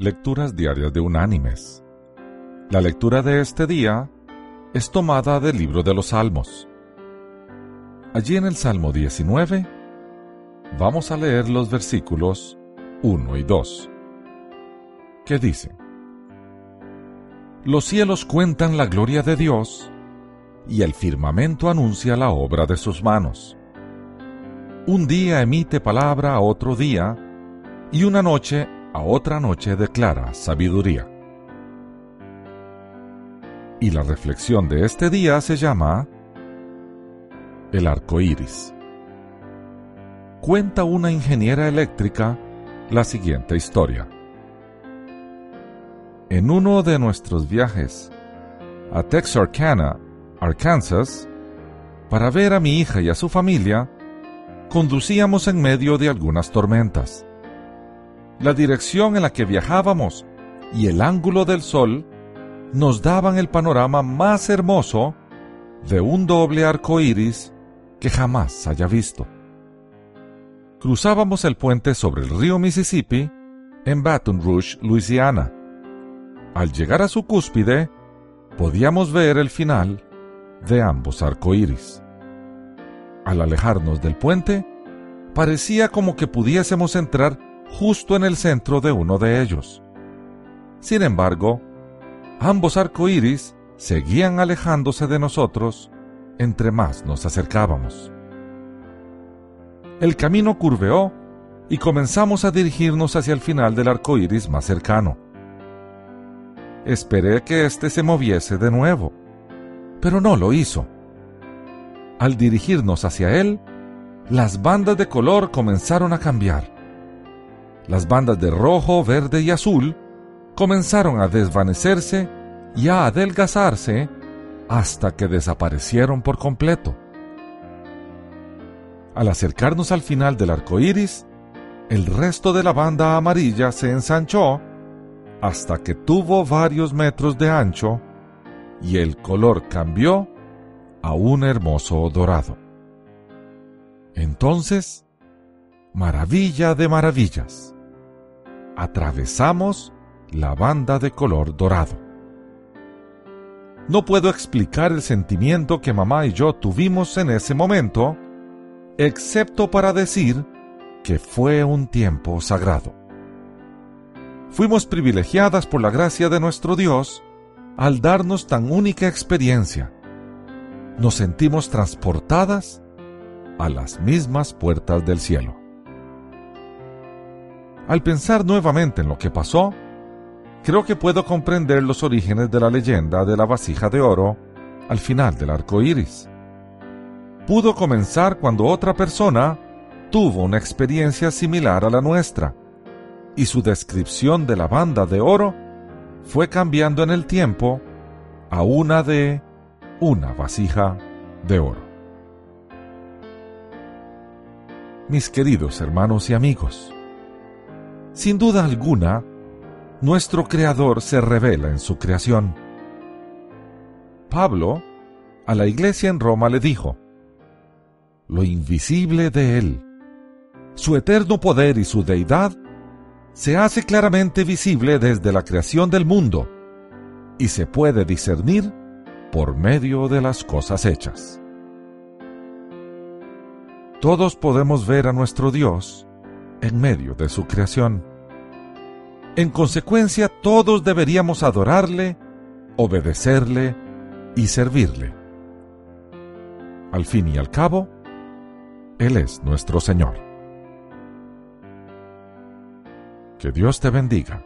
Lecturas Diarias de Unánimes. La lectura de este día es tomada del libro de los Salmos. Allí en el Salmo 19 vamos a leer los versículos 1 y 2, que dice, Los cielos cuentan la gloria de Dios, y el firmamento anuncia la obra de sus manos. Un día emite palabra a otro día, y una noche a otra noche declara sabiduría. Y la reflexión de este día se llama El arco iris. Cuenta una ingeniera eléctrica la siguiente historia. En uno de nuestros viajes a Texarkana, Arkansas, para ver a mi hija y a su familia, conducíamos en medio de algunas tormentas la dirección en la que viajábamos y el ángulo del sol nos daban el panorama más hermoso de un doble arco iris que jamás haya visto. Cruzábamos el puente sobre el río Mississippi en Baton Rouge, Luisiana. Al llegar a su cúspide, podíamos ver el final de ambos arcoíris. Al alejarnos del puente, parecía como que pudiésemos entrar justo en el centro de uno de ellos. Sin embargo, ambos arcoíris seguían alejándose de nosotros entre más nos acercábamos. El camino curveó y comenzamos a dirigirnos hacia el final del arco iris más cercano. Esperé que éste se moviese de nuevo, pero no lo hizo. Al dirigirnos hacia él, las bandas de color comenzaron a cambiar las bandas de rojo, verde y azul comenzaron a desvanecerse y a adelgazarse hasta que desaparecieron por completo. Al acercarnos al final del arco iris, el resto de la banda amarilla se ensanchó hasta que tuvo varios metros de ancho y el color cambió a un hermoso dorado. Entonces, maravilla de maravillas atravesamos la banda de color dorado. No puedo explicar el sentimiento que mamá y yo tuvimos en ese momento, excepto para decir que fue un tiempo sagrado. Fuimos privilegiadas por la gracia de nuestro Dios al darnos tan única experiencia. Nos sentimos transportadas a las mismas puertas del cielo. Al pensar nuevamente en lo que pasó, creo que puedo comprender los orígenes de la leyenda de la vasija de oro al final del arco iris. Pudo comenzar cuando otra persona tuvo una experiencia similar a la nuestra, y su descripción de la banda de oro fue cambiando en el tiempo a una de una vasija de oro. Mis queridos hermanos y amigos, sin duda alguna, nuestro Creador se revela en su creación. Pablo a la iglesia en Roma le dijo, lo invisible de Él, su eterno poder y su deidad, se hace claramente visible desde la creación del mundo y se puede discernir por medio de las cosas hechas. Todos podemos ver a nuestro Dios en medio de su creación. En consecuencia, todos deberíamos adorarle, obedecerle y servirle. Al fin y al cabo, Él es nuestro Señor. Que Dios te bendiga